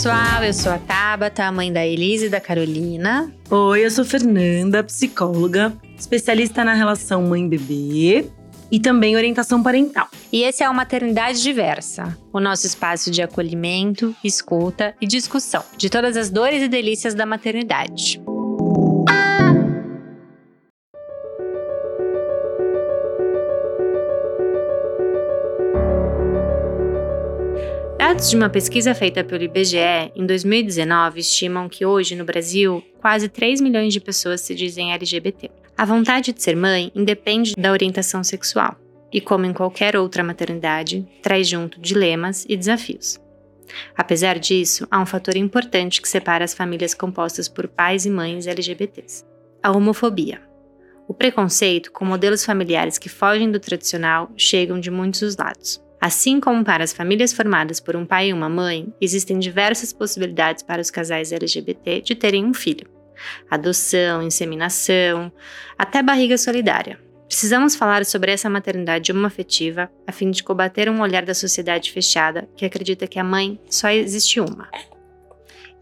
pessoal, eu sou a Tabata, a mãe da Elise e da Carolina. Oi, eu sou Fernanda, psicóloga, especialista na relação mãe-bebê e também orientação parental. E esse é o Maternidade Diversa, o nosso espaço de acolhimento, escuta e discussão de todas as dores e delícias da maternidade. Dados de uma pesquisa feita pelo IBGE em 2019 estimam que hoje no Brasil quase 3 milhões de pessoas se dizem LGBT. A vontade de ser mãe independe da orientação sexual e, como em qualquer outra maternidade, traz junto dilemas e desafios. Apesar disso, há um fator importante que separa as famílias compostas por pais e mães LGBTs: a homofobia. O preconceito com modelos familiares que fogem do tradicional chegam de muitos lados. Assim como para as famílias formadas por um pai e uma mãe, existem diversas possibilidades para os casais LGBT de terem um filho: adoção, inseminação, até barriga solidária. Precisamos falar sobre essa maternidade homoafetiva a fim de combater um olhar da sociedade fechada que acredita que a mãe só existe uma.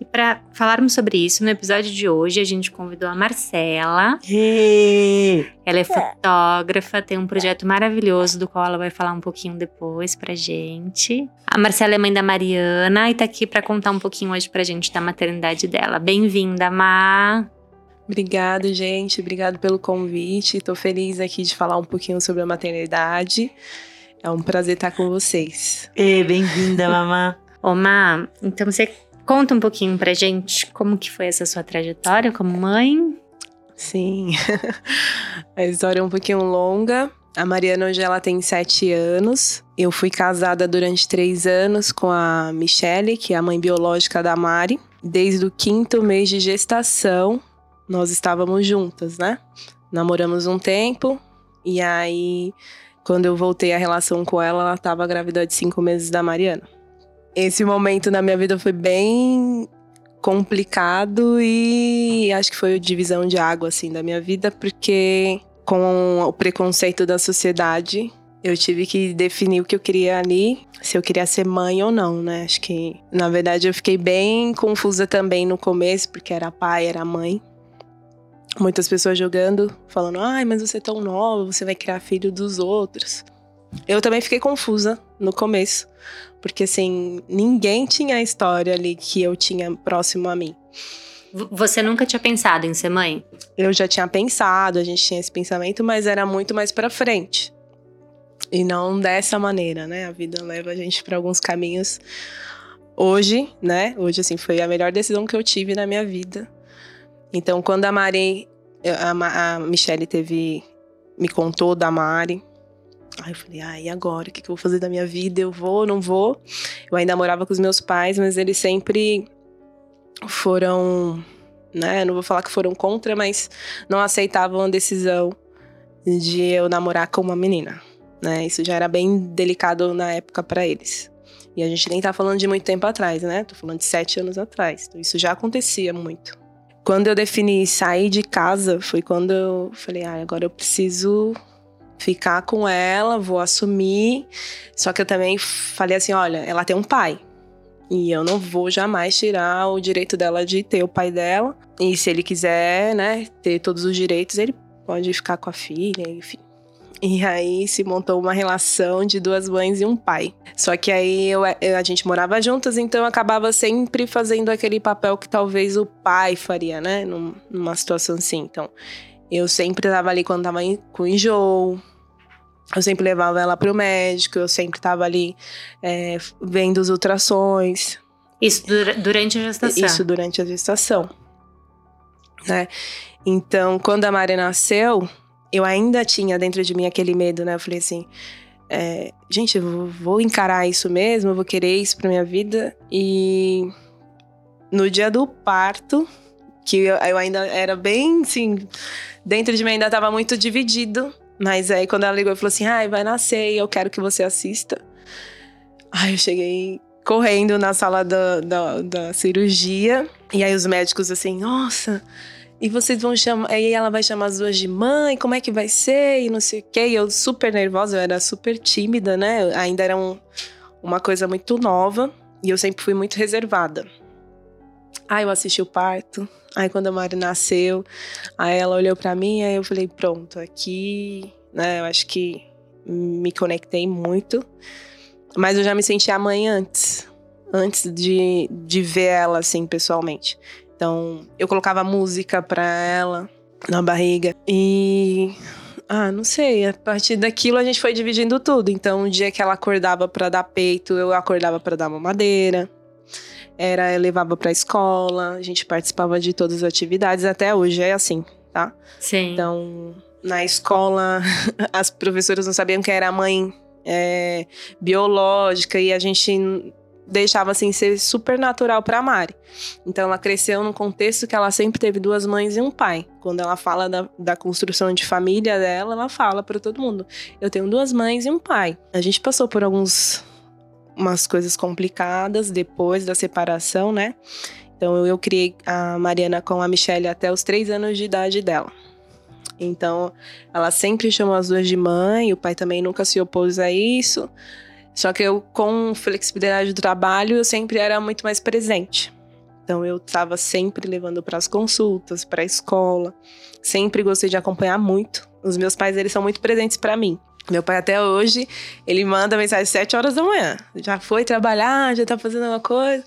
E para falarmos sobre isso, no episódio de hoje, a gente convidou a Marcela. Ela é fotógrafa, tem um projeto maravilhoso do qual ela vai falar um pouquinho depois pra gente. A Marcela é mãe da Mariana e tá aqui para contar um pouquinho hoje pra gente da maternidade dela. Bem-vinda, Mar. Obrigada, gente. Obrigado pelo convite. Estou feliz aqui de falar um pouquinho sobre a maternidade. É um prazer estar com vocês. Bem-vinda, mamã. Ô, Má, então você Conta um pouquinho pra gente como que foi essa sua trajetória como mãe. Sim, a história é um pouquinho longa. A Mariana hoje ela tem sete anos. Eu fui casada durante três anos com a Michelle, que é a mãe biológica da Mari. Desde o quinto mês de gestação, nós estávamos juntas, né? Namoramos um tempo e aí, quando eu voltei a relação com ela, ela estava grávida de cinco meses da Mariana esse momento na minha vida foi bem complicado e acho que foi a divisão de água assim da minha vida, porque com o preconceito da sociedade, eu tive que definir o que eu queria ali, se eu queria ser mãe ou não, né? Acho que, na verdade, eu fiquei bem confusa também no começo, porque era pai, era mãe. Muitas pessoas jogando, falando: ai, mas você é tão nova, você vai criar filho dos outros. Eu também fiquei confusa no começo, porque assim, ninguém tinha a história ali que eu tinha próximo a mim. Você nunca tinha pensado em ser mãe? Eu já tinha pensado, a gente tinha esse pensamento, mas era muito mais para frente. E não dessa maneira, né? A vida leva a gente para alguns caminhos. Hoje, né? Hoje, assim, foi a melhor decisão que eu tive na minha vida. Então, quando a Mari, a, a Michelle teve, me contou da Mari, Aí eu falei, ah, e agora? O que, eu vou fazer da minha vida? Eu vou, não vou? Eu ainda morava com os meus pais, mas eles sempre foram, né? Não vou falar que foram contra, mas não aceitavam a decisão de eu namorar com uma menina, né? Isso já era bem delicado na época para eles. E a gente nem tá falando de muito tempo atrás, né? Tô falando de sete anos atrás. Então isso já acontecia muito. Quando eu defini sair de casa, foi quando eu falei, ah, agora eu preciso ficar com ela, vou assumir. Só que eu também falei assim: olha, ela tem um pai. E eu não vou jamais tirar o direito dela de ter o pai dela. E se ele quiser, né, ter todos os direitos, ele pode ficar com a filha, enfim. E aí se montou uma relação de duas mães e um pai. Só que aí eu, a gente morava juntas, então eu acabava sempre fazendo aquele papel que talvez o pai faria, né? Numa situação assim. Então, eu sempre tava ali quando tava com enjoo. Eu sempre levava ela pro médico, eu sempre tava ali é, vendo os ultrassons. Isso durante a gestação? Isso durante a gestação. Né? Então, quando a Mari nasceu, eu ainda tinha dentro de mim aquele medo, né? Eu falei assim: é, gente, eu vou encarar isso mesmo, eu vou querer isso pra minha vida. E no dia do parto, que eu, ainda era bem, assim, dentro de mim ainda estava muito dividido. Mas aí quando ela ligou e falou assim: ai, vai nascer e eu quero que você assista. Aí eu cheguei correndo na sala da, da, da cirurgia. E aí os médicos assim, nossa, e vocês vão chamar. Aí ela vai chamar as duas de mãe, como é que vai ser? E não sei o quê. E eu super nervosa, eu era super tímida, né? Ainda era um, uma coisa muito nova. E eu sempre fui muito reservada. Aí eu assisti o parto. Aí quando a Mari nasceu, aí ela olhou para mim, aí eu falei, pronto, aqui, né, eu acho que me conectei muito. Mas eu já me senti a mãe antes, antes de, de ver ela assim pessoalmente. Então, eu colocava música para ela na barriga e ah, não sei. A partir daquilo a gente foi dividindo tudo. Então, o dia que ela acordava para dar peito, eu acordava para dar mamadeira. Era, levava pra escola, a gente participava de todas as atividades. Até hoje é assim, tá? Sim. Então, na escola, as professoras não sabiam que era mãe é, biológica e a gente deixava assim ser super natural para Mari. Então ela cresceu num contexto que ela sempre teve duas mães e um pai. Quando ela fala da, da construção de família dela, ela fala para todo mundo: eu tenho duas mães e um pai. A gente passou por alguns umas coisas complicadas depois da separação, né? Então eu, criei a Mariana com a Michelle até os três anos de idade dela. Então ela sempre chamou as duas de mãe, o pai também nunca se opôs a isso. Só que eu, com flexibilidade do trabalho, eu sempre era muito mais presente. Então eu estava sempre levando para as consultas, para a escola. Sempre gostei de acompanhar muito. Os meus pais, eles são muito presentes para mim. Meu pai até hoje, ele manda mensagem às 7 horas da manhã. Já foi trabalhar, já tá fazendo alguma coisa.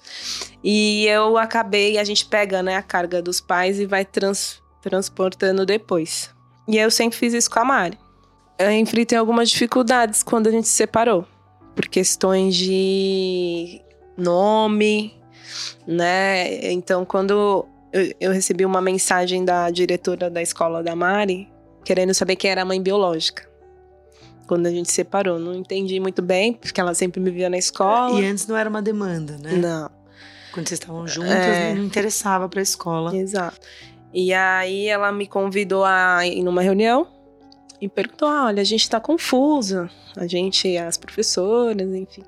E eu acabei, a gente pega, né, a carga dos pais e vai trans, transportando depois. E eu sempre fiz isso com a Mari. Eu enfrentei algumas dificuldades quando a gente se separou por questões de nome, né? Então, quando eu, eu, recebi uma mensagem da diretora da escola da Mari, querendo saber quem era a mãe biológica. Quando a gente separou, não entendi muito bem, porque ela sempre me via na escola. E antes não era uma demanda, né? Não. Quando vocês estavam juntas, é... não interessava para a escola. Exato. E aí ela me convidou a ir numa reunião e perguntou: ah, olha, a gente tá confusa, a gente, as professoras, enfim.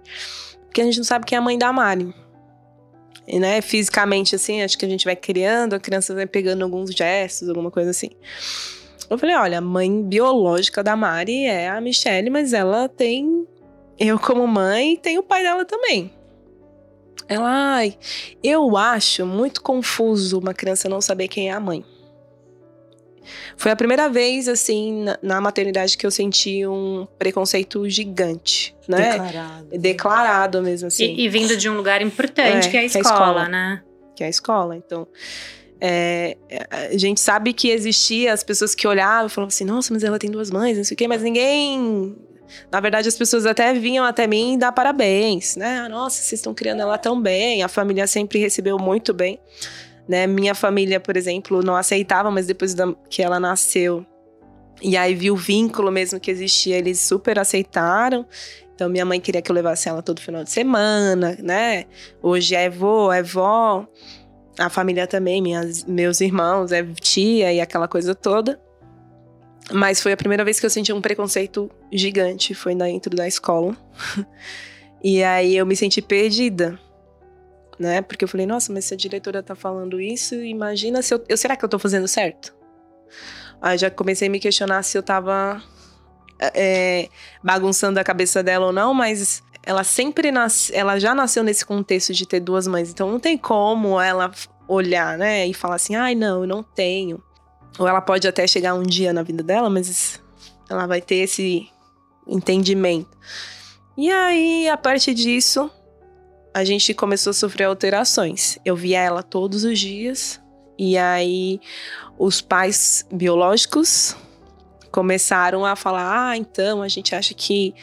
Porque a gente não sabe quem é a mãe da Mari. E, né, fisicamente, assim, acho que a gente vai criando, a criança vai pegando alguns gestos, alguma coisa assim. Eu falei: olha, a mãe biológica da Mari é a Michelle, mas ela tem. Eu, como mãe, tem o pai dela também. Ela, ai, eu acho muito confuso uma criança não saber quem é a mãe. Foi a primeira vez, assim, na, na, maternidade que eu senti um preconceito gigante, né? Declarado. Declarado mesmo, assim. E, e vindo de um lugar importante, é, que é escola, que é a escola né? Que é a escola, então... É, a gente sabe que existia as pessoas que olhavam e falavam assim, nossa, mas ela tem duas mães, não sei o quê, mas ninguém na verdade, as pessoas até vinham até mim dar parabéns, né? Nossa, vocês estão criando ela tão bem. A família sempre recebeu muito bem. Né? Minha família, por exemplo, não aceitava, mas depois da, que ela nasceu, e aí viu o vínculo mesmo que existia, eles super aceitaram. Então minha mãe queria que eu levasse ela todo final de semana, né? Hoje é vô, é vó. A família também, minhas, meus irmãos, é tia e aquela coisa toda. Mas foi a primeira vez que eu senti um preconceito gigante, foi dentro da escola. e aí eu me senti perdida né? Porque eu falei, nossa, mas se a diretora tá falando isso, imagina se eu, eu será que eu tô fazendo certo? Aí já comecei a me questionar se eu tava é, bagunçando a cabeça dela ou não, mas ela sempre nasce, ela já nasceu nesse contexto de ter duas mães, então não tem como ela olhar, né, e falar assim, ai não, eu não tenho. Ou ela pode até chegar um dia na vida dela, mas ela vai ter esse entendimento. E aí, a partir disso, a gente começou a sofrer alterações. Eu via ela todos os dias, e aí os pais biológicos começaram a falar: ah, então a gente acha que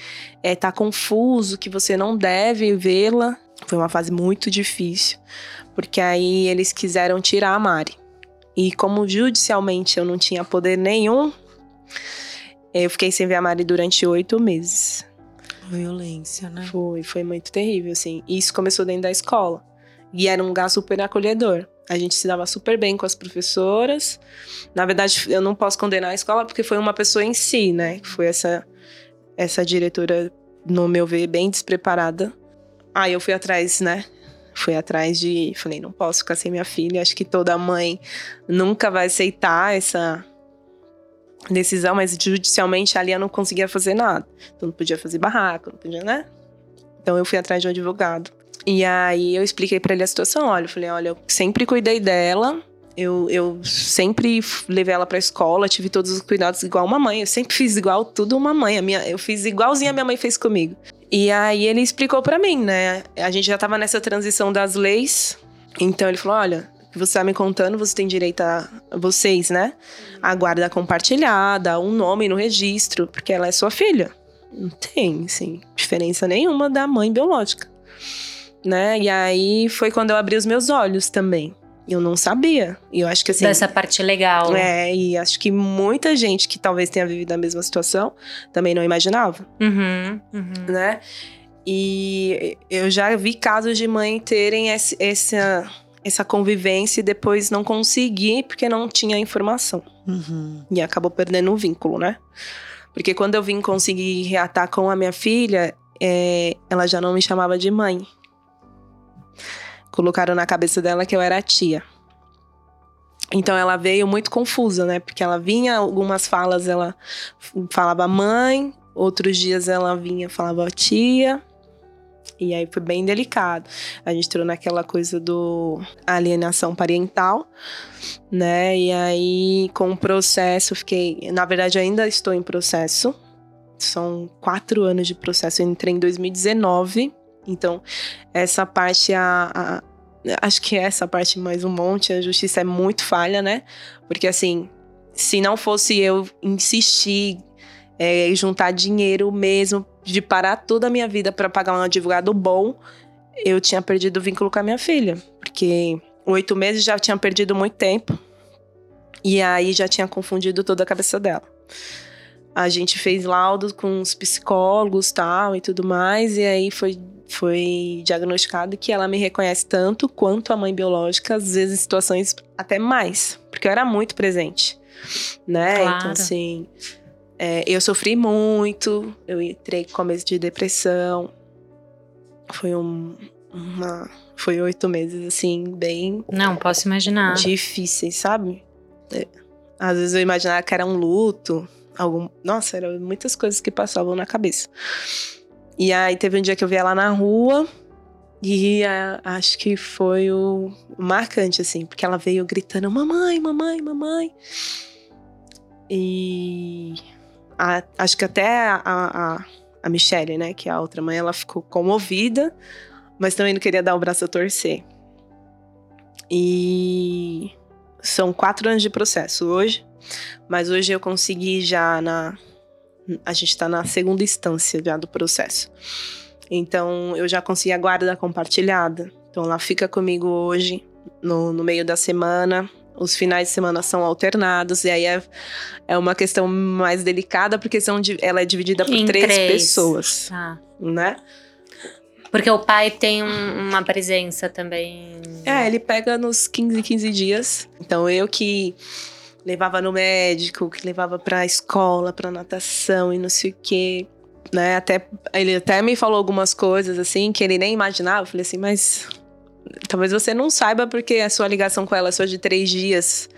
é, tá confuso, que você não deve vê-la. Foi uma fase muito difícil, porque aí eles quiseram tirar a Mari. E como judicialmente eu não tinha poder nenhum, eu fiquei sem ver a Mari durante oito meses violência, né? Foi, foi muito terrível, assim. E isso começou dentro da escola. E era um lugar super acolhedor. A gente se dava super bem com as professoras. Na verdade, eu não posso condenar a escola porque foi uma pessoa em si, né? Foi essa, essa diretora, no meu ver, bem despreparada. Aí eu fui atrás, né? Fui atrás de. Falei, não posso ficar sem minha filha. Acho que toda mãe nunca vai aceitar essa decisão, mas judicialmente ali eu não conseguia fazer nada. Então não podia fazer barraco, não podia, né? Então eu fui atrás de um advogado. E aí eu expliquei para ele a situação. Olha, eu falei, olha, eu sempre cuidei dela. Eu, eu sempre levei ela pra escola, tive todos os cuidados igual uma mãe. Eu sempre fiz igual tudo uma mãe. A minha, eu fiz igualzinho a minha mãe fez comigo. E aí ele explicou para mim, né? A gente já tava nessa transição das leis. Então ele falou: olha, você tá me contando, você tem direito a. Vocês, né? A guarda compartilhada, um nome no registro, porque ela é sua filha. Não tem, assim, diferença nenhuma da mãe biológica. Né? E aí foi quando eu abri os meus olhos também. Eu não sabia. E eu acho que assim. Dessa parte legal. É, e acho que muita gente que talvez tenha vivido a mesma situação também não imaginava. Uhum, uhum. Né? E eu já vi casos de mãe terem esse, essa, essa convivência e depois não conseguir porque não tinha informação. Uhum. E acabou perdendo o vínculo, né? Porque quando eu vim conseguir reatar com a minha filha, é, ela já não me chamava de mãe. Colocaram na cabeça dela que eu era tia. Então ela veio muito confusa, né? Porque ela vinha, algumas falas ela falava mãe, outros dias ela vinha falava tia. E aí foi bem delicado. A gente entrou naquela coisa do alienação parental, né? E aí, com o processo, fiquei. Na verdade, ainda estou em processo. São quatro anos de processo. Eu entrei em 2019. Então, essa parte, a, a, acho que essa parte mais um monte, a justiça é muito falha, né? Porque assim, se não fosse eu insistir, é, juntar dinheiro mesmo, de parar toda a minha vida para pagar um advogado bom, eu tinha perdido o vínculo com a minha filha. Porque oito meses já tinha perdido muito tempo. E aí já tinha confundido toda a cabeça dela. A gente fez laudo com os psicólogos tal e tudo mais, e aí foi, foi diagnosticado que ela me reconhece tanto quanto a mãe biológica, às vezes em situações até mais, porque eu era muito presente, né? Claro. Então, assim, é, eu sofri muito, eu entrei com começo de depressão. Foi um, uma. Foi oito meses, assim, bem Não, posso imaginar. difíceis, sabe? É, Às vezes eu imaginava que era um luto, algum. Nossa, eram muitas coisas que passavam na cabeça. E aí teve um dia que eu vi ela na rua e ah, acho que foi o marcante, assim, porque ela veio gritando: Mamãe, mamãe, mamãe. E a- acho que até a, a, a Michelle, né, que é a outra mãe, ela ficou comovida, mas também não queria dar o braço a torcer. E são quatro anos de processo hoje, mas hoje eu consegui já na. A gente tá na segunda instância já do processo. Então eu já consegui a guarda compartilhada. Então ela fica comigo hoje, no, no meio da semana. Os finais de semana são alternados, e aí é, é uma questão mais delicada, porque são, ela é dividida por três, três. pessoas, Tá. né? Porque o pai tem um- uma presença também. É, ele pega nos 15, 15 dias. Então eu que levava no médico, que levava pra escola, pra natação e não sei o quê. Né? Até, ele até me falou algumas coisas assim que ele nem imaginava. Eu falei assim, mas talvez você não saiba porque a sua ligação com ela é só de três dias.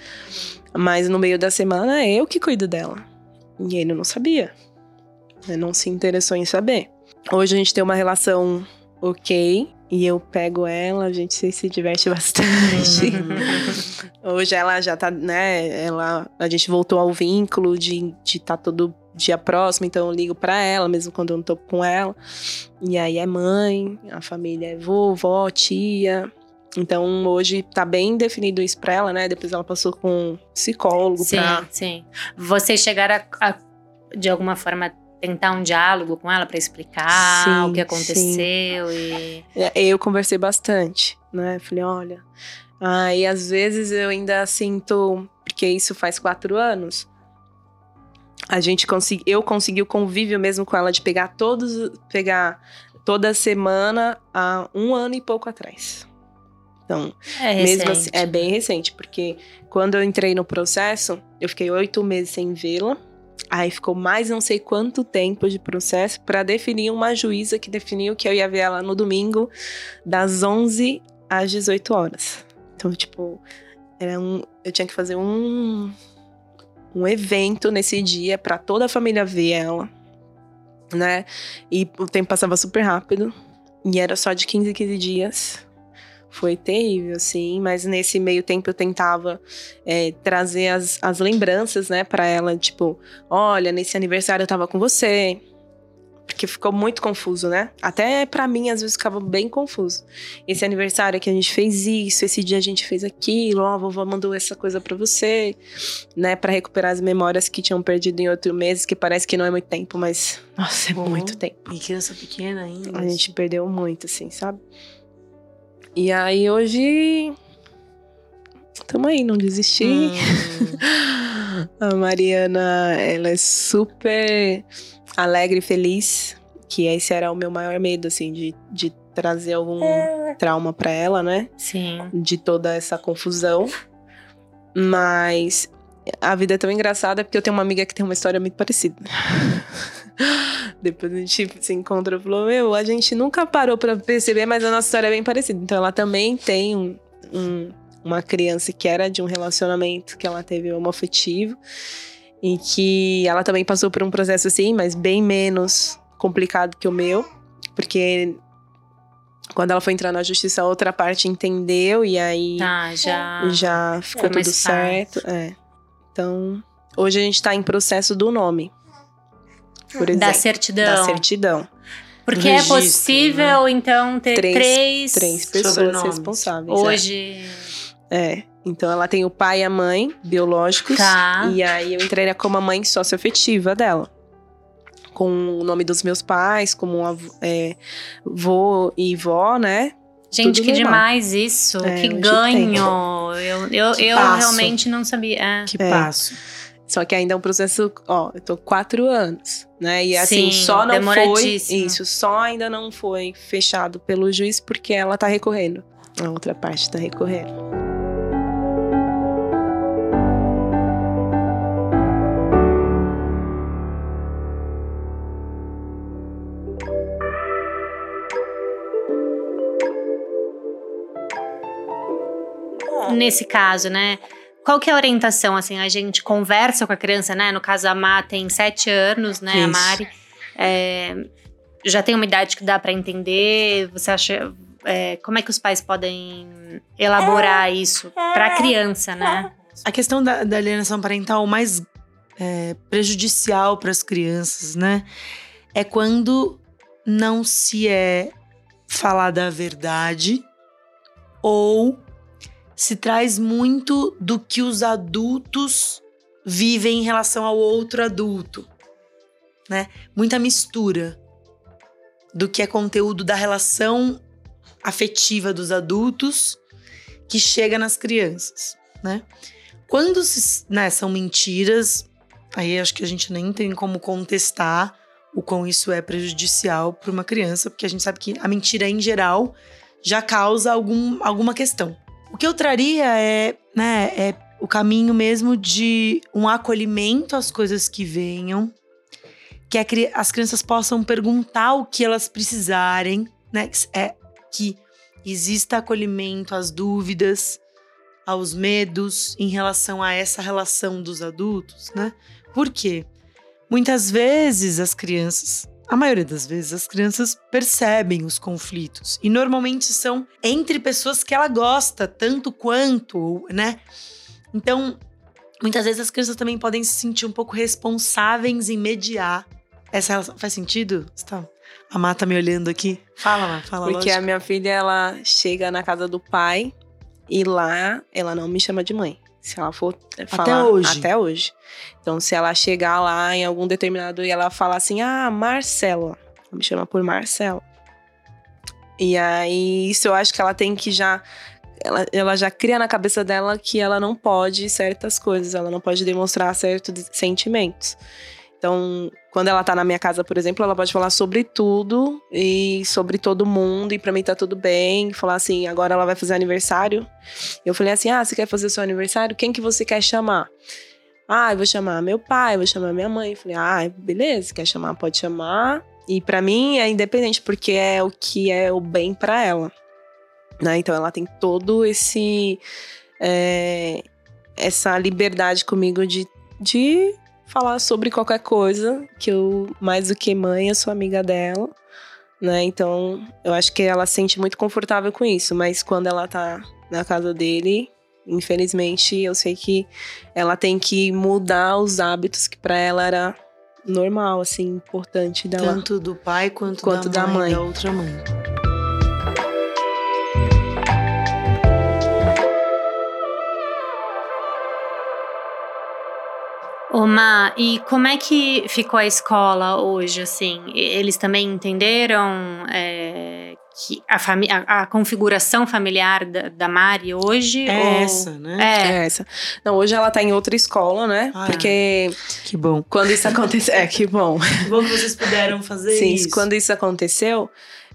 Mas no meio da semana é eu que cuido dela. E ele não sabia. Ele não se interessou em saber. Hoje a gente tem uma relação ok. E eu pego ela, a gente se, diverte bastante. Hoje ela já tá, né? Ela, a gente voltou ao vínculo de estar de tá todo dia próximo, então eu ligo pra ela, mesmo quando eu não tô com ela. E aí é mãe, a família é vovó, tia. Então hoje tá bem definido isso pra ela, né? Depois ela passou com um psicólogo Sim, pra. sim. Vocês chegaram a, a, de alguma forma, tentar um diálogo com ela pra explicar Sim, o que aconteceu e. É, Eu conversei bastante, né? Falei, olha. Aí às vezes eu ainda sinto, porque isso faz quatro anos. A gente consegui, eu consegui o convívio mesmo com ela de pegar todos, pegar toda semana há um ano e pouco atrás. Então, É mesmo assim, é bem recente, porque quando eu entrei no processo, eu fiquei oito meses sem vê-la. Aí ficou mais não sei quanto tempo de processo para definir uma juíza que definiu que eu ia ver ela no domingo, das 11 às 18 horas. Então, tipo, era um, eu tinha que fazer um, um evento nesse dia para toda a família ver ela, né? E o tempo passava super rápido. E era só de 15 em 15 dias. Foi terrível, assim, mas nesse meio tempo eu tentava é, trazer as, as lembranças, né, para ela, tipo, olha, nesse aniversário eu tava com você, porque ficou muito confuso, né? Até para mim, às vezes, ficava bem confuso. Esse aniversário que a gente fez isso, esse dia a gente fez aquilo, ó, a vovó mandou essa coisa para você, né? para recuperar as memórias que tinham perdido em outro mês, que parece que não é muito tempo, mas, nossa, é Bom, muito tempo. E criança pequena ainda. A gente perdeu muito, assim, sabe? E aí, hoje. Tamo aí, não desisti. Hum. a Mariana, ela é super alegre e feliz, que esse era o meu maior medo, assim, de, de trazer algum é. trauma para ela, né? Sim. De toda essa confusão. Mas a vida é tão engraçada porque eu tenho uma amiga que tem uma história muito parecida. Depois a gente se encontra e falou: Meu, a gente nunca parou para perceber, mas a nossa história é bem parecida. Então ela também tem um, um, uma criança que era de um relacionamento que ela teve homoafetivo em que ela também passou por um processo assim, mas bem menos complicado que o meu, porque quando ela foi entrar na justiça, a outra parte entendeu e aí tá, já, já ficou tudo certo. É. Então, hoje a gente está em processo do nome. Por exemplo, da certidão. Da certidão. Porque é registro, é possível, né? então, ter três, três, três pessoas responsáveis. É. Hoje. É. é. Então ela tem o pai e a mãe biológicos. Tá. E aí eu entraria como a mãe socioafetiva dela. Com o nome dos meus pais, como avô, é, vô e vó, né? Gente, Tudo que normal. demais isso. É, que ganho. Eu, eu, que eu realmente não sabia. É. Que passo. Só que ainda é um processo, ó, eu tô quatro anos, né? E assim, Sim, só não foi. Isso, só ainda não foi fechado pelo juiz porque ela tá recorrendo. A outra parte tá recorrendo. nesse caso, né? Qual que é a orientação, assim, a gente conversa com a criança, né? No caso, a Má tem sete anos, né? Isso. A Mari é, já tem uma idade que dá para entender. Você acha... É, como é que os pais podem elaborar é. isso para a criança, né? A questão da, da alienação parental mais é, prejudicial para as crianças, né? É quando não se é falada a verdade ou se traz muito do que os adultos vivem em relação ao outro adulto, né? Muita mistura do que é conteúdo da relação afetiva dos adultos que chega nas crianças, né? Quando se, né, são mentiras, aí acho que a gente nem tem como contestar o quão isso é prejudicial para uma criança, porque a gente sabe que a mentira em geral já causa algum, alguma questão. O que eu traria é, né, é o caminho mesmo de um acolhimento às coisas que venham, que as crianças possam perguntar o que elas precisarem, né? É que exista acolhimento às dúvidas, aos medos em relação a essa relação dos adultos, né? Por quê? Muitas vezes as crianças a maioria das vezes as crianças percebem os conflitos e normalmente são entre pessoas que ela gosta tanto quanto, né? Então, muitas vezes as crianças também podem se sentir um pouco responsáveis em mediar essa relação. Faz sentido? Tá. A Má tá me olhando aqui. Fala, Má, fala Porque lógico. a minha filha, ela chega na casa do pai e lá ela não me chama de mãe. Se ela for falar. Até hoje. Até hoje. Então, se ela chegar lá em algum determinado e ela falar assim, ah, Marcela. Me chama por Marcela. E aí, isso eu acho que ela tem que já. Ela, ela já cria na cabeça dela que ela não pode certas coisas, ela não pode demonstrar certos sentimentos. Então, quando ela tá na minha casa, por exemplo, ela pode falar sobre tudo e sobre todo mundo, e pra mim tá tudo bem. Falar assim, agora ela vai fazer aniversário. Eu falei assim: ah, você quer fazer seu aniversário? Quem que você quer chamar? Ah, eu vou chamar meu pai, vou chamar minha mãe. Eu falei, ah, beleza, quer chamar, pode chamar. E para mim é independente, porque é o que é o bem para ela. Né? Então ela tem todo esse. É, essa liberdade comigo de, de falar sobre qualquer coisa, que eu, mais do que mãe, eu sou amiga dela, né? Então, eu acho que ela se sente muito confortável com isso, mas quando ela tá na casa dele, infelizmente, eu sei que ela tem que mudar os hábitos que para ela era normal, assim, importante dela. Tanto do pai quanto, Quanto da, da mãe, mãe. da outra mãe. Ô, Ma, e como é que ficou a escola hoje, assim? Eles também entenderam é, que a, a, a configuração familiar da, da Mari hoje? É ou- essa, né? É, É essa. Não, hoje ela tá em outra escola, né? Ah. Porque Que bom. quando isso aconteceu. É, que bom. Que bom que vocês puderam fazer Sim, isso. quando isso aconteceu,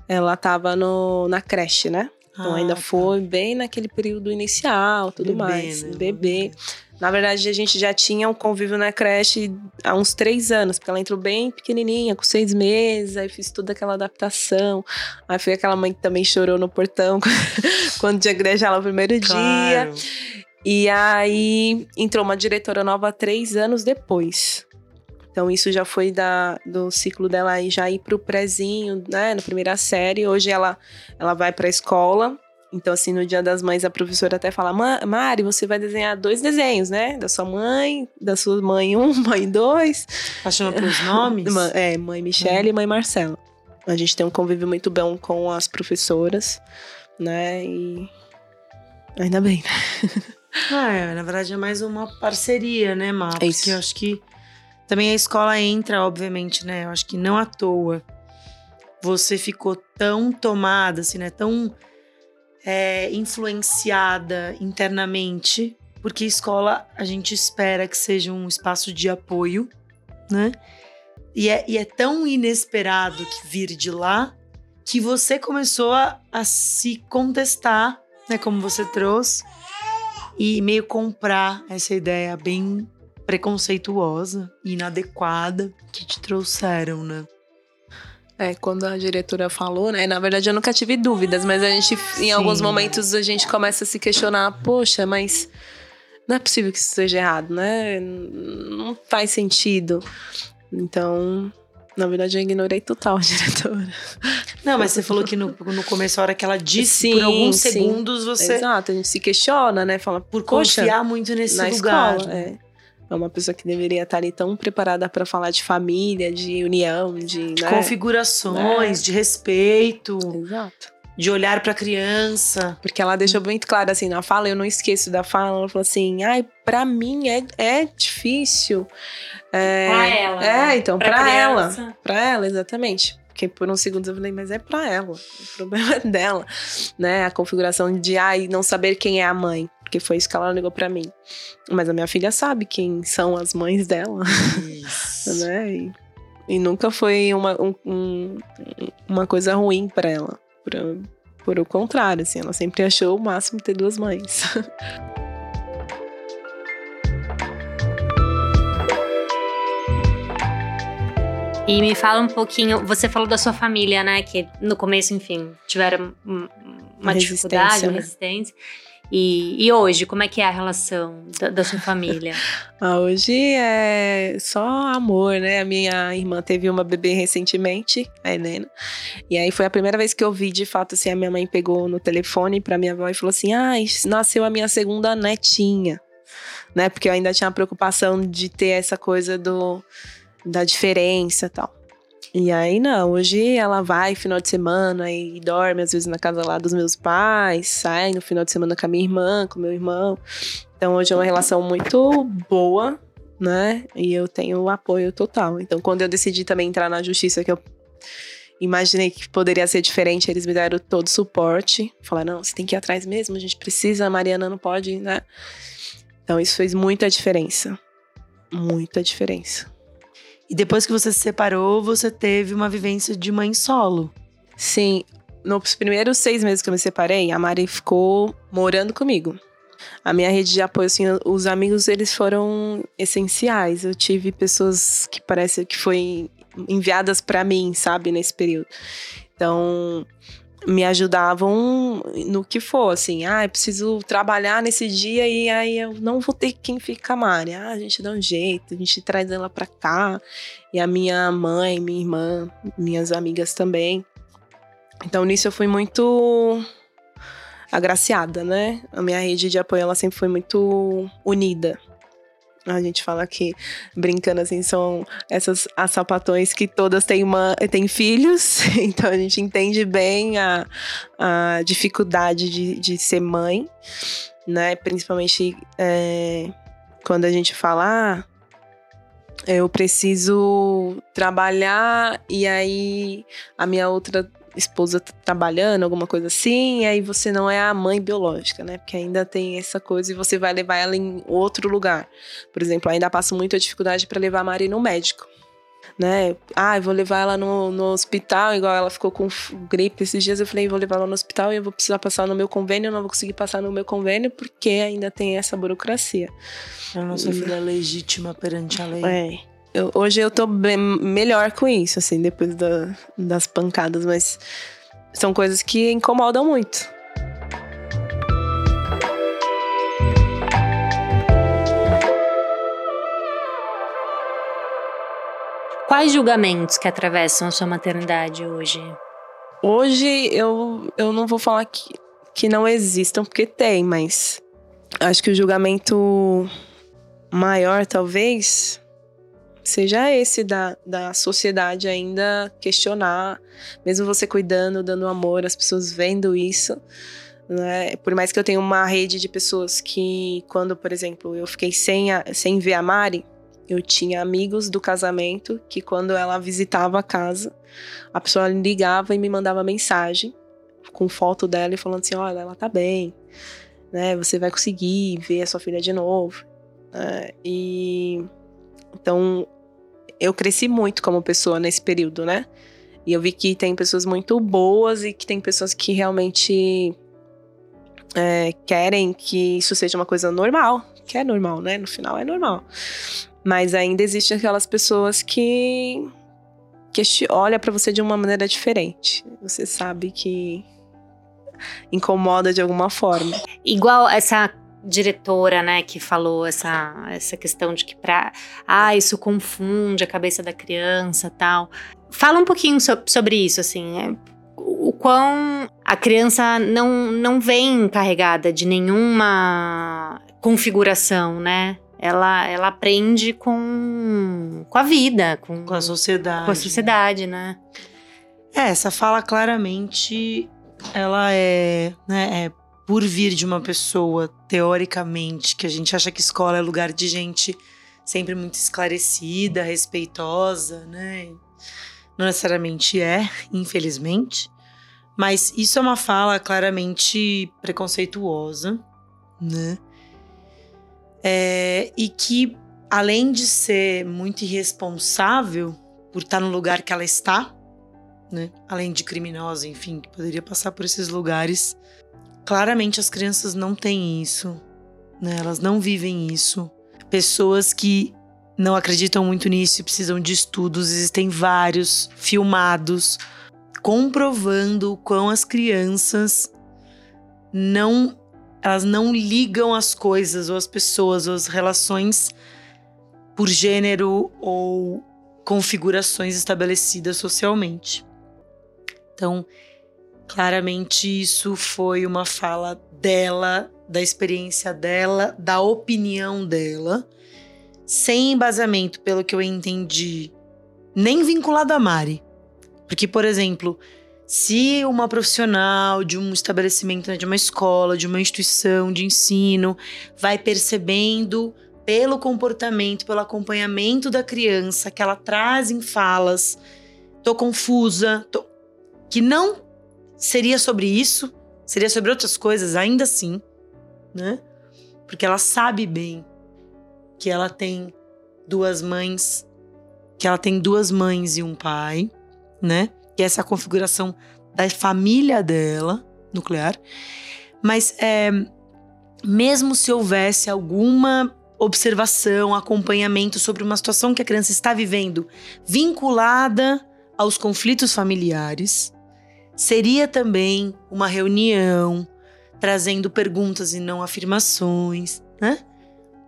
ela tava no, na creche, né? Então Ah, ainda tá. foi bem naquele período inicial, tudo Bebê, mais. né? Bebê. Na verdade, a gente já tinha um convívio na creche há uns três anos, porque ela entrou bem pequenininha, com seis meses, aí fiz toda aquela adaptação. Aí foi aquela mãe que também chorou no portão quando tinha que ela o primeiro dia. Claro. E aí entrou uma diretora nova três anos depois. Então isso já foi da, do ciclo dela aí já ir pro prezinho, né, na primeira série. Hoje ela, ela vai pra escola. Então assim, no Dia das Mães a professora até fala: "Ma- Mari, você vai desenhar dois desenhos, né? Da sua mãe, da sua mãe um, mãe dois. Ela chama pelos nomes? É, mãe Michelle e mãe Marcela. A gente tem um convívio muito bom com as professoras, né? E ainda bem, né? Ah, é, na verdade é mais uma parceria, né, Má? Porque isso. eu acho que também a escola entra, obviamente, né? Eu acho que não à toa você ficou tão tomada, assim, né? Tão é, influenciada internamente, porque escola a gente espera que seja um espaço de apoio, né? E é, e é tão inesperado que vir de lá que você começou a, a se contestar, né? Como você trouxe e meio comprar essa ideia bem preconceituosa inadequada que te trouxeram, né? É, quando a diretora falou, né? Na verdade, eu nunca tive dúvidas, mas a gente, em alguns Sim. momentos, a gente começa a se questionar: poxa, mas não é possível que isso seja errado, né? Não faz sentido. Então, na verdade, eu ignorei total a diretora. Não, mas você falou que no, no começo, a hora que ela disse, Sim, por alguns sim. segundos você. Exato, a gente se questiona, né? Fala, Por confiar muito nesse lugar. escola. É. é uma pessoa que deveria estar ali tão preparada para falar de família, de união, de. De né? configurações, de respeito, Exato. de olhar pra criança. Porque ela deixou muito claro assim na fala, eu não esqueço da fala. Ela falou assim: ai, pra mim é, é difícil. É, Pra ela, É, né? então, Pra pra, ela. Pra ela, exatamente. Porque por um segundo eu falei, mas é pra ela. O problema é dela. Né? A configuração de ai, não saber quem é a mãe. Porque foi isso que ela ligou pra mim. Mas a minha filha sabe quem são as mães dela. Isso. né? E, e nunca foi uma, um- um- uma coisa ruim pra ela. Por, por o contrário, assim, ela sempre achou o máximo ter duas mães. E me fala um pouquinho, você falou da sua família, né? Que no começo, enfim, tiveram um- uma Resistência, dificuldade, uma né? resistência. E, e hoje, como é que é a relação da, da sua família? Ah, hoje é só amor, né? A minha irmã teve uma bebê recentemente, a Helena. E aí foi a primeira vez que eu vi, de fato, assim, a minha mãe pegou no telefone pra minha avó e falou assim: ai, nasceu a minha segunda netinha. Né? Porque eu ainda tinha a preocupação de ter essa coisa do, da diferença tal. E aí, não, hoje ela vai final de semana e dorme, às vezes, na casa lá dos meus pais, sai no final de semana com a minha irmã, com meu irmão. Então hoje é uma relação muito boa, né? E eu tenho o apoio total. Então quando eu decidi também entrar na justiça, que eu imaginei que poderia ser diferente, eles me deram todo o suporte. Falaram, não, você tem que ir atrás mesmo, a gente precisa, a Mariana não pode, né? Então isso fez muita diferença. Muita diferença. E depois que você se separou, você teve uma vivência de mãe solo. Sim, nos primeiros seis meses que eu me separei, a Mari ficou morando comigo. A minha rede de apoio, assim, os amigos, eles foram essenciais. Eu tive pessoas que parece que foi enviadas para mim, sabe, nesse período. Então, me ajudavam no que for, assim. Ah, eu preciso trabalhar nesse dia e aí eu não vou ter quem fica com a Mari. Ah, a gente dá um jeito, a gente traz ela pra cá. E a minha mãe, minha irmã, minhas amigas também. Então nisso eu fui muito agraciada, né? A minha rede de apoio ela sempre foi muito unida. A gente fala que, brincando assim, são essas as sapatões que todas têm, uma, têm filhos, então a gente entende bem a, a dificuldade de, de ser mãe, né? Principalmente é, quando a gente fala, ah, eu preciso trabalhar e aí a minha outra esposa tá trabalhando, alguma coisa assim, e aí você não é a mãe biológica, né? Porque ainda tem essa coisa e você vai levar ela em outro lugar. Por exemplo, ainda passo muita dificuldade para levar a Mari no médico. Né? Ah, eu vou levar ela no, no hospital, igual ela ficou com gripe esses dias. Eu falei, vou levar ela no hospital e eu vou precisar passar no meu convênio. Eu não vou conseguir passar no meu convênio porque ainda tem essa burocracia. A nossa filha é legítima perante a lei. É. Eu, hoje eu tô bem, melhor com isso, assim, depois da, das pancadas, mas são coisas que incomodam muito. Quais julgamentos que atravessam a sua maternidade hoje? Hoje eu, eu não vou falar que, que não existam, porque tem, mas acho que o julgamento maior, talvez, seja esse da, da sociedade ainda questionar, mesmo você cuidando, dando amor, as pessoas vendo isso. Né? Por mais que eu tenha uma rede de pessoas que, quando, por exemplo, eu fiquei sem, a, sem ver a Mari, eu tinha amigos do casamento que, quando ela visitava a casa, a pessoa ligava e me mandava mensagem com foto dela e falando assim: olha, ela tá bem, né? Você vai conseguir ver a sua filha de novo. É, e então eu cresci muito como pessoa nesse período, né? E eu vi que tem pessoas muito boas e que tem pessoas que realmente é, querem que isso seja uma coisa normal. Que é normal, né? No final é normal. Mas ainda existem aquelas pessoas que, que olha para você de uma maneira diferente. Você sabe que incomoda de alguma forma. Igual essa diretora, né, que falou essa, essa questão de que para ah, isso confunde a cabeça da criança, tal. Fala um pouquinho so, sobre isso, assim, é, o quão a criança não não vem carregada de nenhuma configuração, né? Ela, ela aprende com, com a vida, com, com a sociedade. Com a sociedade, né? É, essa fala claramente ela é, né, é por vir de uma pessoa, teoricamente, que a gente acha que escola é lugar de gente sempre muito esclarecida, respeitosa, né? Não necessariamente é, infelizmente. Mas isso é uma fala claramente preconceituosa, né? É, e que, além de ser muito irresponsável por estar no lugar que ela está, né? Além de criminosa, enfim, que poderia passar por esses lugares, Claramente as crianças não têm isso, né? Elas não vivem isso. Pessoas que não acreditam muito nisso e precisam de estudos, existem vários filmados comprovando o quão as crianças não elas não ligam as coisas ou as pessoas ou as relações por gênero ou configurações estabelecidas socialmente. Então, Claramente isso foi uma fala dela, da experiência dela, da opinião dela, sem embasamento, pelo que eu entendi, nem vinculado a Mari. Porque, por exemplo, se uma profissional de um estabelecimento, né, de uma escola, de uma instituição de ensino, vai percebendo pelo comportamento, pelo acompanhamento da criança que ela traz em falas, tô confusa, tô... que não seria sobre isso, seria sobre outras coisas, ainda assim, né? Porque ela sabe bem que ela tem duas mães, que ela tem duas mães e um pai, né? Que essa é a configuração da família dela, nuclear. Mas é, mesmo se houvesse alguma observação, acompanhamento sobre uma situação que a criança está vivendo vinculada aos conflitos familiares, seria também uma reunião trazendo perguntas e não afirmações, né?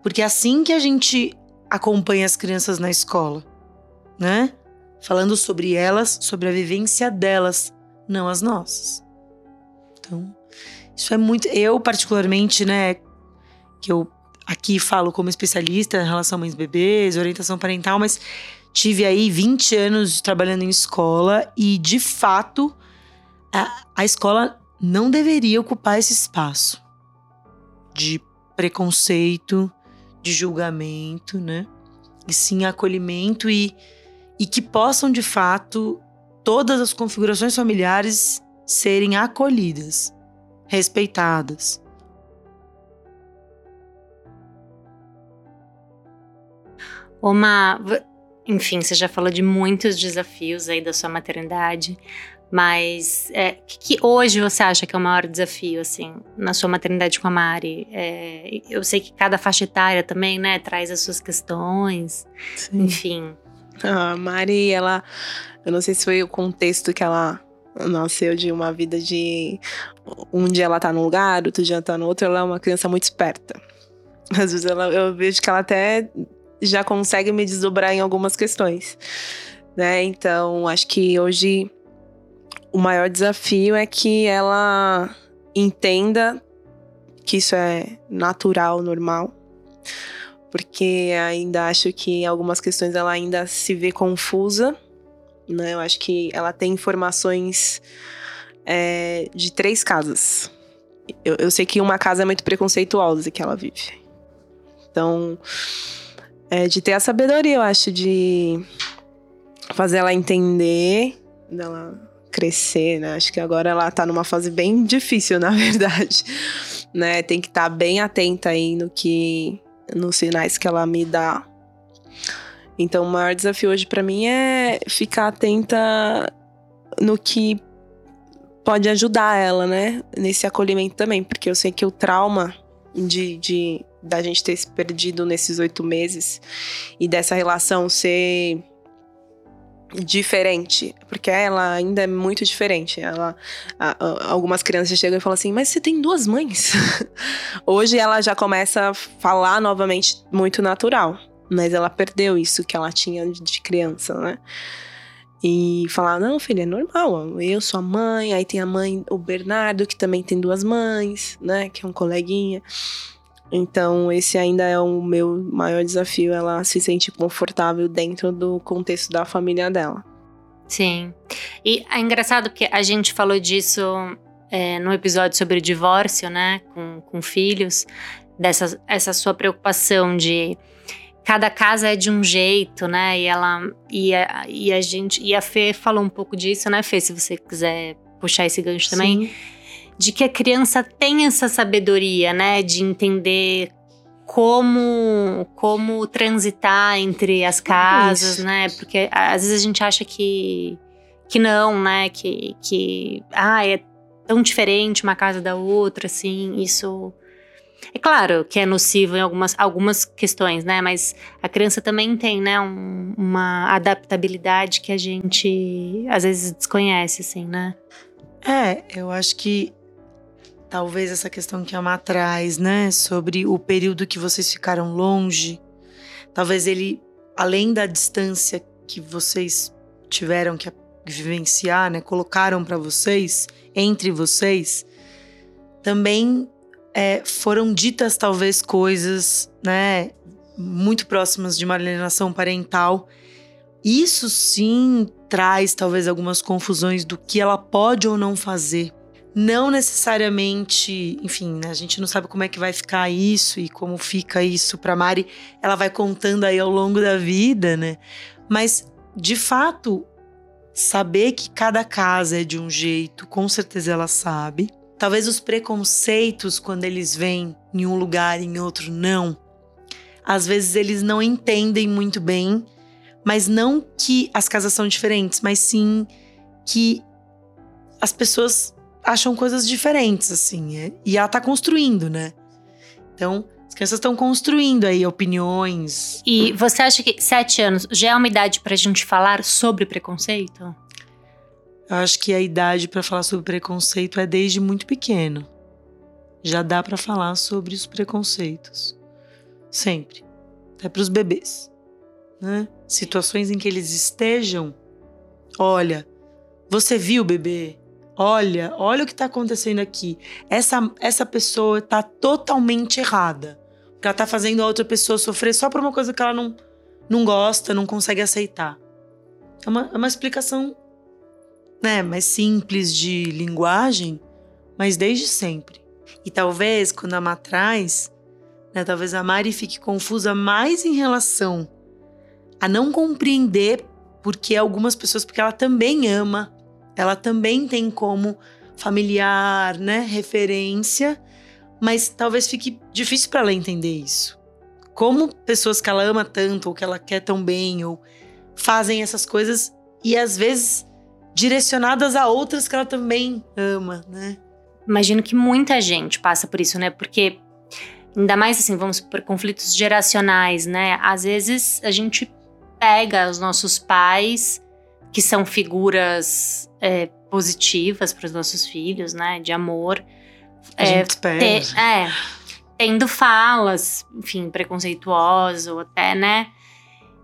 Porque é assim que a gente acompanha as crianças na escola, né? Falando sobre elas, sobre a vivência delas não as nossas. Então, isso é muito. Eu, particularmente, né, que eu aqui falo como especialista em relação a mães bebês, orientação parental, mas tive aí 20 anos trabalhando em escola e, de fato, a, a escola não deveria ocupar esse espaço de preconceito, de julgamento, né? E sim acolhimento e, e que possam, de fato, todas as configurações familiares serem acolhidas, respeitadas. Uma, enfim, você já falou de muitos desafios aí da sua maternidade, mas é, que, que, hoje você acha que é o maior desafio, assim, na sua maternidade com a Mari? É, eu sei que cada faixa etária também, né, traz as suas questões, Sim. enfim. A Mari, ela, eu não sei se foi o contexto que ela nasceu de uma vida de um dia ela tá num lugar, outro dia ela tá no outro, ela é uma criança muito esperta. Às vezes ela, eu vejo que ela até já consegue me desdobrar em algumas questões, né? Então, acho que hoje o maior desafio é que ela entenda que isso é natural, normal, porque ainda acho que algumas questões ela ainda se vê confusa, né? Eu acho que ela tem informações é, de três casas. Eu, eu sei que uma casa é muito preconceituosa que ela vive. Então, é de ter a sabedoria, eu acho, de fazer ela entender, dela crescer, né? Acho que agora ela tá numa fase bem difícil, na verdade, né? Tem que estar tá bem atenta aí no que nos sinais que ela me dá. Então, o maior desafio hoje para mim é ficar atenta no que pode ajudar ela, né? Nesse acolhimento também, porque eu sei que o trauma de, de da gente ter se perdido nesses oito meses e dessa relação ser diferente, porque ela ainda é muito diferente. Ela, a, a, algumas crianças chegam e falam assim: "Mas você tem duas mães?". Hoje ela já começa a falar novamente muito natural, mas ela perdeu isso que ela tinha de criança, né? E falar: "Não, filha, é normal. Eu sou a mãe, aí tem a mãe, o Bernardo, que também tem duas mães, né, que é um coleguinha". Então, esse ainda é o meu maior desafio, ela se sentir confortável dentro do contexto da família dela. Sim. E é engraçado porque a gente falou disso é, no episódio sobre o divórcio, né, com, com filhos, dessa essa sua preocupação de cada casa é de um jeito, né? E ela e a, e a gente e a Fê falou um pouco disso, né, Fê? Se você quiser puxar esse gancho também. Sim de que a criança tem essa sabedoria, né, de entender como como transitar entre as casas, Isso. né? Porque às vezes a gente acha que que não, né? Que que ah, é tão diferente uma casa da outra, assim, isso é claro que é nocivo em algumas, algumas questões, né? Mas a criança também tem, né, um, uma adaptabilidade que a gente às vezes desconhece, assim, né? É, eu acho que talvez essa questão que a Má traz, né, sobre o período que vocês ficaram longe, talvez ele, além da distância que vocês tiveram que vivenciar, né, colocaram para vocês, entre vocês, também é, foram ditas talvez coisas, né, muito próximas de uma alienação parental. Isso sim traz talvez algumas confusões do que ela pode ou não fazer não necessariamente, enfim, né, a gente não sabe como é que vai ficar isso e como fica isso para Mari. Ela vai contando aí ao longo da vida, né? Mas de fato, saber que cada casa é de um jeito, com certeza ela sabe. Talvez os preconceitos quando eles vêm em um lugar e em outro não. Às vezes eles não entendem muito bem, mas não que as casas são diferentes, mas sim que as pessoas acham coisas diferentes, assim. É, e ela tá construindo, né? Então, as crianças estão construindo aí opiniões. E você acha que sete anos já é uma idade pra gente falar sobre preconceito? Eu acho que a idade para falar sobre preconceito é desde muito pequeno. Já dá para falar sobre os preconceitos. Sempre. Até para os bebês. Né? Situações em que eles estejam. Olha, você viu o bebê? Olha, olha o que está acontecendo aqui. Essa, essa pessoa está totalmente errada. Porque ela está fazendo a outra pessoa sofrer só por uma coisa que ela não, não gosta, não consegue aceitar. É uma, é uma explicação né, mais simples de linguagem, mas desde sempre. E talvez, quando a Má traz, né, talvez a Mari fique confusa mais em relação a não compreender porque algumas pessoas, porque ela também ama, ela também tem como familiar, né, referência, mas talvez fique difícil para ela entender isso. Como pessoas que ela ama tanto, ou que ela quer tão bem, ou fazem essas coisas e às vezes direcionadas a outras que ela também ama, né? Imagino que muita gente passa por isso, né? Porque ainda mais assim, vamos por conflitos geracionais, né? Às vezes a gente pega os nossos pais, que são figuras é, positivas para os nossos filhos, né? De amor. A é, gente espera. Ter, é, tendo falas, enfim, preconceituosas ou até, né?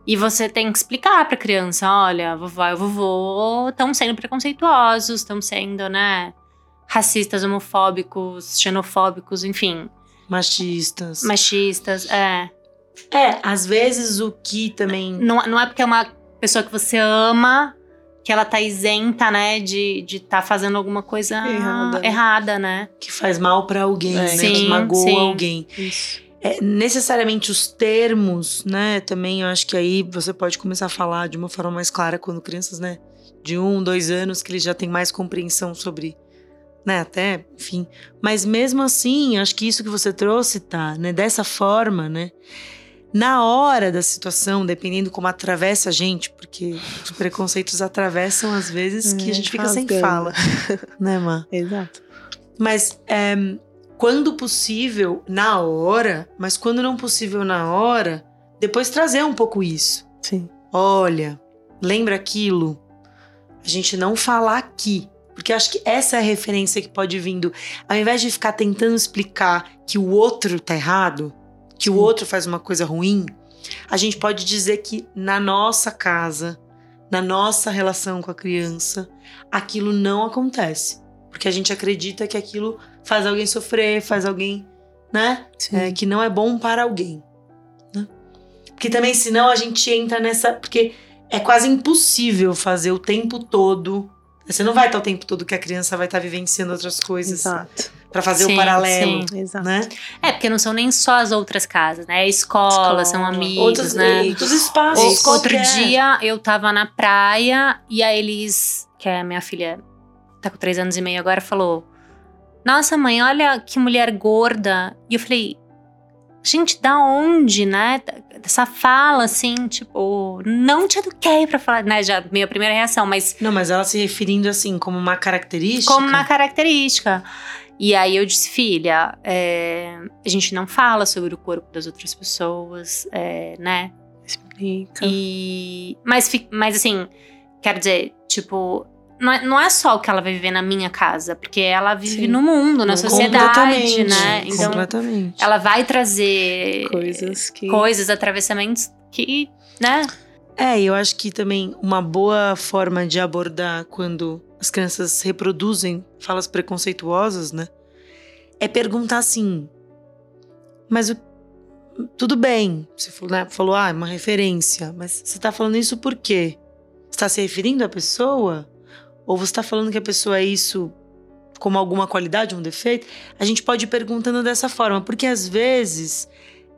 E você tem que explicar pra criança: olha, vovó e vovô estão sendo preconceituosos, estão sendo, né, racistas, homofóbicos, xenofóbicos, enfim. Machistas. Machistas, é. É, às vezes o que também. Não, não é porque é uma pessoa que você ama que ela tá isenta, né, de estar de tá fazendo alguma coisa errada, errada né? Que faz mal para alguém, é. né? Sim, que magoa sim. alguém. Isso. É, necessariamente os termos, né? Também eu acho que aí você pode começar a falar de uma forma mais clara quando crianças, né? De um, dois anos, que eles já têm mais compreensão sobre, né? Até, enfim. Mas mesmo assim, acho que isso que você trouxe, tá, né? Dessa forma, né? Na hora da situação, dependendo como atravessa a gente, porque os preconceitos atravessam às vezes que a gente fica sem fala, né, Má? Exato. Mas é, quando possível, na hora, mas quando não possível na hora, depois trazer um pouco isso. Sim. Olha, lembra aquilo? A gente não falar aqui. Porque acho que essa é a referência que pode vindo. Ao invés de ficar tentando explicar que o outro tá errado, que o outro faz uma coisa ruim, a gente pode dizer que na nossa casa, na nossa relação com a criança, aquilo não acontece. Porque a gente acredita que aquilo faz alguém sofrer, faz alguém, né? É, que não é bom para alguém. Né? Porque também, senão, a gente entra nessa. Porque é quase impossível fazer o tempo todo. Você não vai estar o tempo todo que a criança vai estar vivenciando outras coisas Exato. para fazer Sim, o paralelo, sim. Exato. né? É, porque não são nem só as outras casas, né? É escola, Escola, são amigos, Outros, né? outros espaços. Outro qualquer. dia eu tava na praia e a Elis, que é a minha filha, tá com três anos e meio agora, falou: Nossa, mãe, olha que mulher gorda. E eu falei: Gente, da onde, né? Essa fala assim, tipo, não te eduquei pra falar, né? Já minha primeira reação, mas Não, mas ela se referindo assim, como uma característica. como uma característica. E aí eu disse, filha, é, a gente não fala sobre o corpo das outras pessoas, é, né? Explica. E. Mas, mas assim, quero dizer, tipo, não é, não é só o que ela vai viver na minha casa, porque ela vive Sim. no mundo, na sociedade, Completamente, né? Então, completamente. ela vai trazer Coisas que. coisas, atravessamentos que, né? É, eu acho que também uma boa forma de abordar quando as crianças reproduzem falas preconceituosas, né? É perguntar assim. Mas o- tudo bem, você falou, né, falou, ah, é uma referência, mas você tá falando isso por quê? Você tá se referindo à pessoa? Ou você tá falando que a pessoa é isso como alguma qualidade, um defeito? A gente pode ir perguntando dessa forma, porque às vezes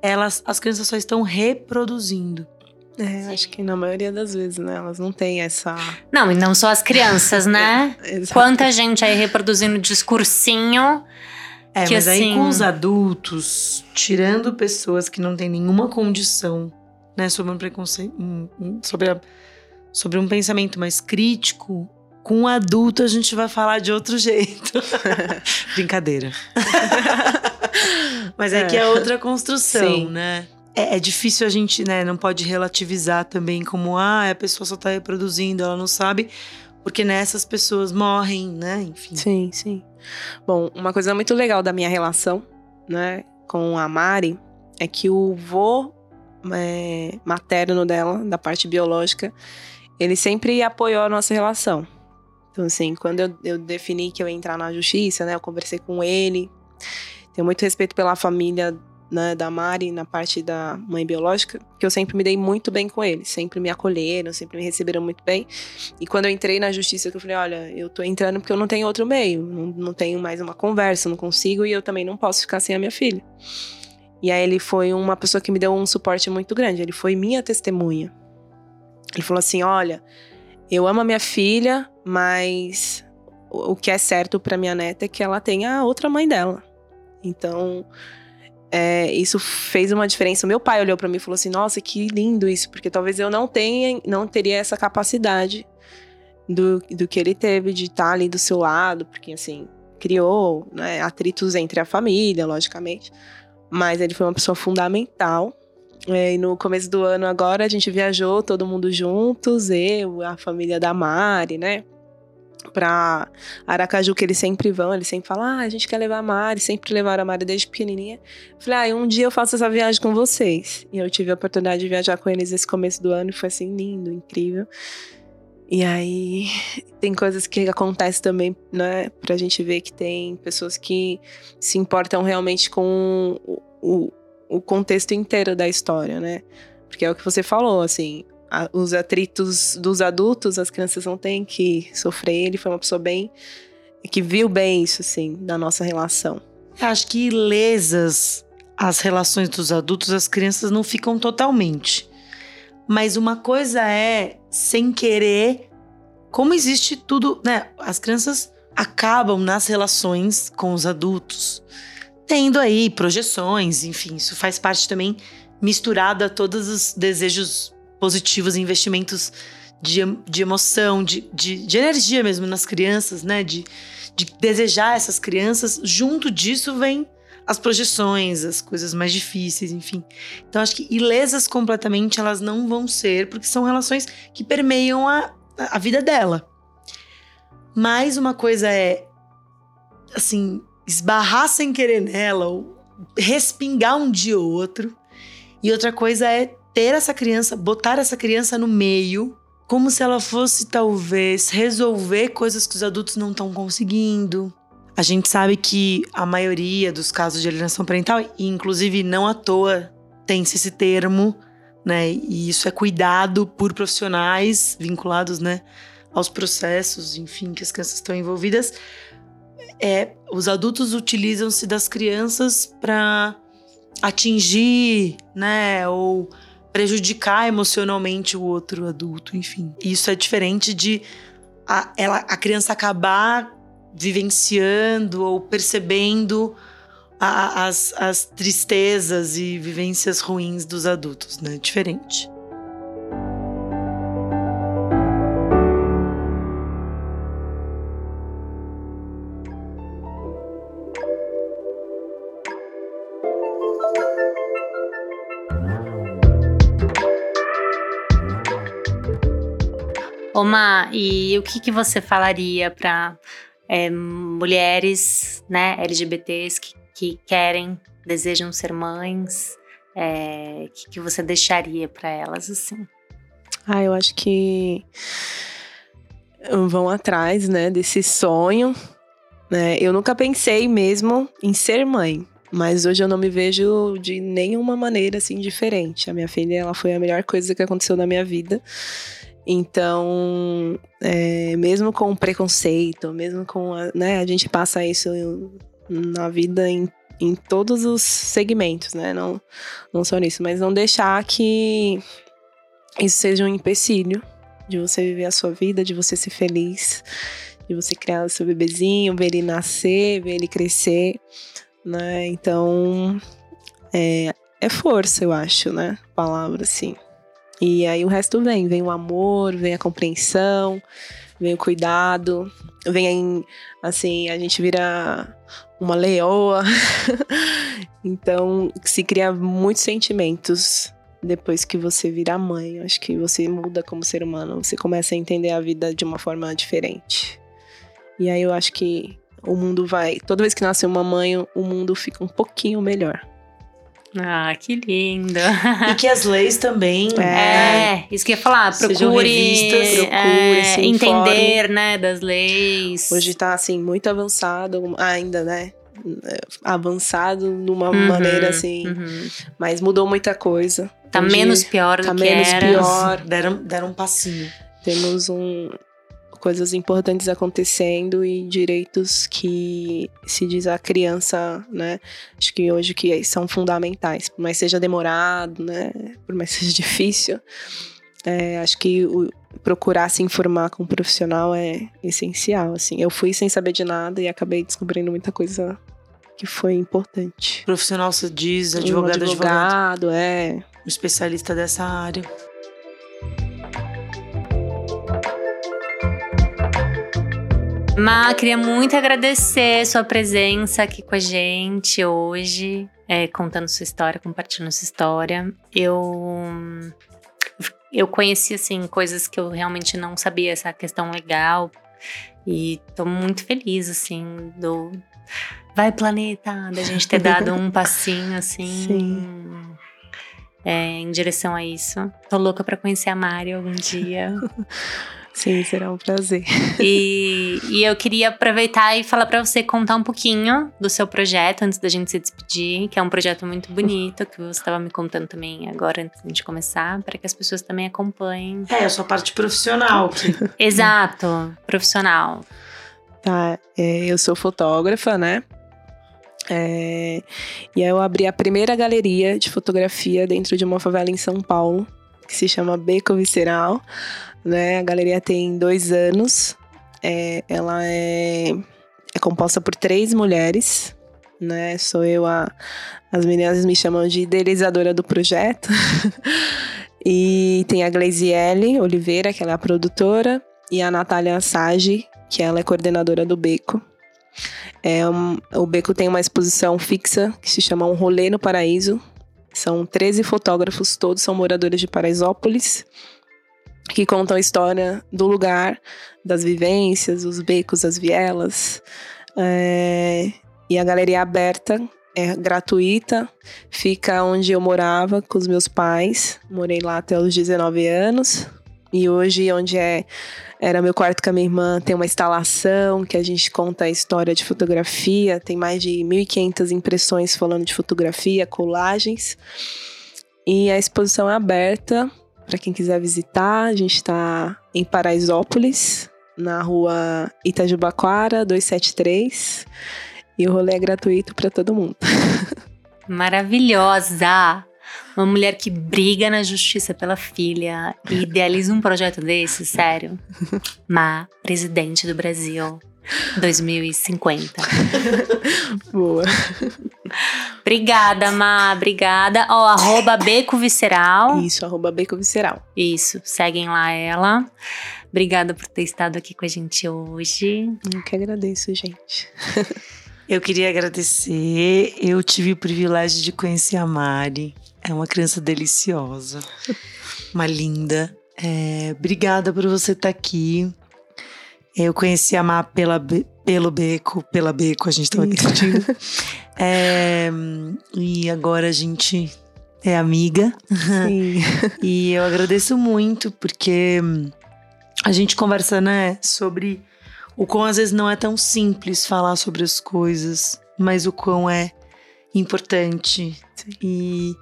elas, as crianças só estão reproduzindo. É, acho que na maioria das vezes, né? Elas não têm essa. Não, e não só as crianças, né? Exato. Quanta gente aí reproduzindo discursinho. É, Que mas aí assim- com os adultos, tirando pessoas que não têm nenhuma condição, né, sobre um preconceito, um- um- sobre, a- sobre um pensamento mais crítico, com o adulto a gente vai falar de outro jeito. Brincadeira. mas é, É. que é outra construção, Sim. né? É, é difícil a gente, né, não pode relativizar também como, ah, a pessoa só tá reproduzindo, ela não sabe, porque nessas pessoas morrem, né, enfim. Sim, sim. Bom, uma coisa muito legal da minha relação, né, com a Mari é que o vô é, materno dela, da parte biológica, ele sempre apoiou a nossa relação. Então, assim, quando eu, eu defini que eu ia entrar na justiça, né, eu conversei com ele. Tenho muito respeito pela família né, da Mari na parte da mãe biológica, que eu sempre me dei muito bem com eles, sempre me acolheram, sempre me receberam muito bem. E quando eu entrei na justiça, eu falei, olha, eu tô entrando porque eu não tenho outro meio, não, não tenho mais uma conversa, não consigo e eu também não posso ficar sem a minha filha. E aí ele foi uma pessoa que me deu um suporte muito grande, ele foi minha testemunha. Ele falou assim, olha, eu amo a minha filha, mas o que é certo para minha neta é que ela tenha a outra mãe dela. Então, é, isso fez uma diferença. O meu pai olhou para mim e falou assim: Nossa, que lindo isso, porque talvez eu não tenha, não teria essa capacidade do, do que ele teve de estar ali do seu lado, porque assim criou né, atritos entre a família, logicamente, mas ele foi uma pessoa fundamental. É, e no começo do ano agora a gente viajou todo mundo juntos, eu, a família da Mari, né? pra Aracaju, que eles sempre vão, eles sempre falam, ah, a gente quer levar a Mari, sempre levaram a Mari desde pequenininha. Falei, ah, um dia eu faço essa viagem com vocês. E eu tive a oportunidade de viajar com eles nesse começo do ano e foi assim, lindo, incrível. E aí tem coisas que acontecem também, né, pra gente ver que tem pessoas que se importam realmente com o, o, o contexto inteiro da história, né? Porque é o que você falou, assim, a, os atritos dos adultos, as crianças não têm que sofrer. Ele foi uma pessoa bem. que viu bem isso, assim, da nossa relação. Acho que ilesas as relações dos adultos, as crianças não ficam totalmente. Mas uma coisa é, sem querer, como existe tudo, né? As crianças acabam nas relações com os adultos, tendo aí projeções, enfim, isso faz parte também misturado a todos os desejos positivos, investimentos de, de emoção, de, de, de energia mesmo nas crianças, né? De, de desejar essas crianças. Junto disso vem as projeções, as coisas mais difíceis, enfim. Então acho que ilesas completamente elas não vão ser, porque são relações que permeiam a, a vida dela. Mais uma coisa é, assim, esbarrar sem querer nela, ou respingar um dia ou outro. E outra coisa é ter essa criança, botar essa criança no meio, como se ela fosse talvez resolver coisas que os adultos não estão conseguindo. A gente sabe que a maioria dos casos de alienação parental, e inclusive não à toa tem-se esse termo, né? E isso é cuidado por profissionais vinculados, né, aos processos, enfim, que as crianças estão envolvidas. É, os adultos utilizam-se das crianças para atingir, né, ou prejudicar emocionalmente o outro adulto, enfim. Isso é diferente de a, ela, a criança acabar vivenciando ou percebendo a, as, as tristezas e vivências ruins dos adultos, né? Diferente. Oma, e o que, que você falaria para é, mulheres né, LGBTs que, que querem, desejam ser mães? O é, que, que você deixaria para elas assim? Ah, eu acho que vão atrás, né, desse sonho. Né? Eu nunca pensei mesmo em ser mãe, mas hoje eu não me vejo de nenhuma maneira assim diferente. A minha filha, ela foi a melhor coisa que aconteceu na minha vida. Então, é, mesmo com preconceito, mesmo com a, né, a gente passa isso na vida em, em todos os segmentos, né? Não, não só nisso, mas não deixar que isso seja um empecilho de você viver a sua vida, de você ser feliz, de você criar o seu bebezinho, ver ele nascer, ver ele crescer, né? Então, é, é força, eu acho, né? Palavra assim. E aí o resto vem, vem o amor, vem a compreensão, vem o cuidado, vem assim, a gente vira uma leoa. então, se cria muitos sentimentos depois que você vira mãe. Acho que você muda como ser humano, você começa a entender a vida de uma forma diferente. E aí eu acho que o mundo vai, toda vez que nasce uma mãe, o mundo fica um pouquinho melhor. Ah, que lindo. E que as leis também. É. É, isso que eu ia falar. Procure, revistas, procure, é, entender, né, das leis. Hoje tá assim, muito avançado ainda, né? Avançado numa Uhum, maneira assim. uhum. Mas mudou muita coisa. Tá Hoje menos pior tá do que menos pior. Deram, deram um passinho. Temos um, coisas importantes acontecendo e direitos que se diz a criança, né? Acho que hoje que são fundamentais, por mais seja demorado, né? Por mais seja difícil, é, acho que o, procurar se informar com um profissional é essencial. Assim, eu fui sem saber de nada e acabei descobrindo muita coisa que foi importante. Profissional se diz, advogado, um advogado. advogado, é. Um especialista dessa área. Má, queria muito agradecer sua presença aqui com a gente hoje, é, contando sua história, compartilhando sua história. Eu eu conheci assim coisas que eu realmente não sabia essa questão legal e tô muito feliz assim do vai planeta da gente ter dado um passinho assim Sim. é, em direção a isso. Tô louca pra conhecer a Mari algum dia. Sim, será um prazer. E, e eu queria aproveitar e falar pra você contar um pouquinho do seu projeto antes da gente se despedir, que é um projeto muito bonito, que você estava me contando também agora antes de começar, para que as pessoas também acompanhem. É, a sua parte profissional. Exato, profissional. Tá, é, eu sou fotógrafa, né? É, e aí eu abri a primeira galeria de fotografia dentro de uma favela em São Paulo, que se chama Beco Visceral. Né? A galeria tem dois anos. É, ela é, é composta por três mulheres. Né? Sou eu a. As meninas me chamam de idealizadora do projeto. e tem a Gleisiele Oliveira, que ela é a produtora, e a Natália Sage, que ela é coordenadora do Beco. É um- o Beco tem uma exposição fixa que se chama Um Rolê no Paraíso. São 13 fotógrafos, todos são moradores de Paraisópolis, que contam a história do lugar, das vivências, os becos, as vielas. É, e a galeria aberta, é gratuita, fica onde eu morava com os meus pais. Morei lá até os 19 anos. E hoje, onde é era meu quarto com a minha irmã, tem uma instalação que a gente conta a história de fotografia, tem mais de 1.500 impressões falando de fotografia, colagens. E a exposição é aberta para quem quiser visitar. A gente está em Paraisópolis, na rua Itajubaquara, 273. E o rolê é gratuito para todo mundo. Maravilhosa! Uma mulher que briga na justiça pela filha e idealiza um projeto desse, sério. Má, presidente do Brasil, 2050. Boa. Obrigada, Má, obrigada. Ó, arroba Beco Visceral. Isso, arroba Beco Visceral. Isso, seguem lá ela. Obrigada por ter estado aqui com a gente hoje. Eu que agradeço, gente. Eu queria agradecer. Eu tive o privilégio de conhecer a Mari. É uma criança deliciosa, uma linda. É, obrigada por você estar aqui. Eu conheci a Má pela, pelo Beco, pela Beco, a gente estava discutindo. É, e agora a gente é amiga. Sim. E eu agradeço muito, porque a gente conversa, né, sobre o quão às vezes não é tão simples falar sobre as coisas, mas o quão é importante. Sim. E.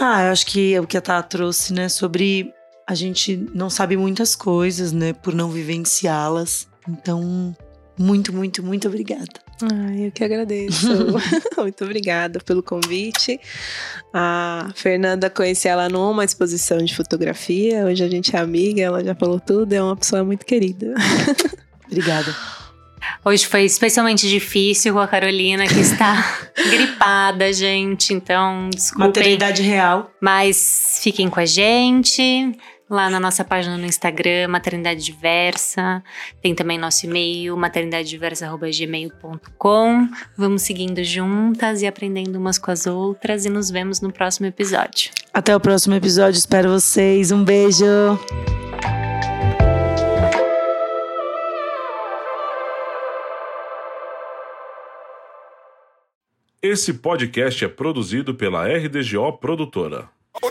Ah, eu acho que é o que a Tá trouxe, né, sobre a gente não sabe muitas coisas, né, por não vivenciá-las. Então, muito, muito, muito obrigada. Ai, eu que agradeço. Muito obrigada pelo convite. A Fernanda conheci ela numa exposição de fotografia. Hoje a gente é amiga, ela já falou tudo, é uma pessoa muito querida. Obrigada. Hoje foi especialmente difícil com a Carolina, que está gripada, gente. Então, desculpem. Maternidade real. Mas fiquem com a gente. Lá na nossa página no Instagram, Maternidade Diversa. Tem também nosso e-mail, maternidadediversa.gmail.com. Vamos seguindo juntas e aprendendo umas com as outras. E nos vemos no próximo episódio. Até o próximo episódio. Espero vocês. Um beijo. Esse podcast é produzido pela RDGO Produtora. Oh,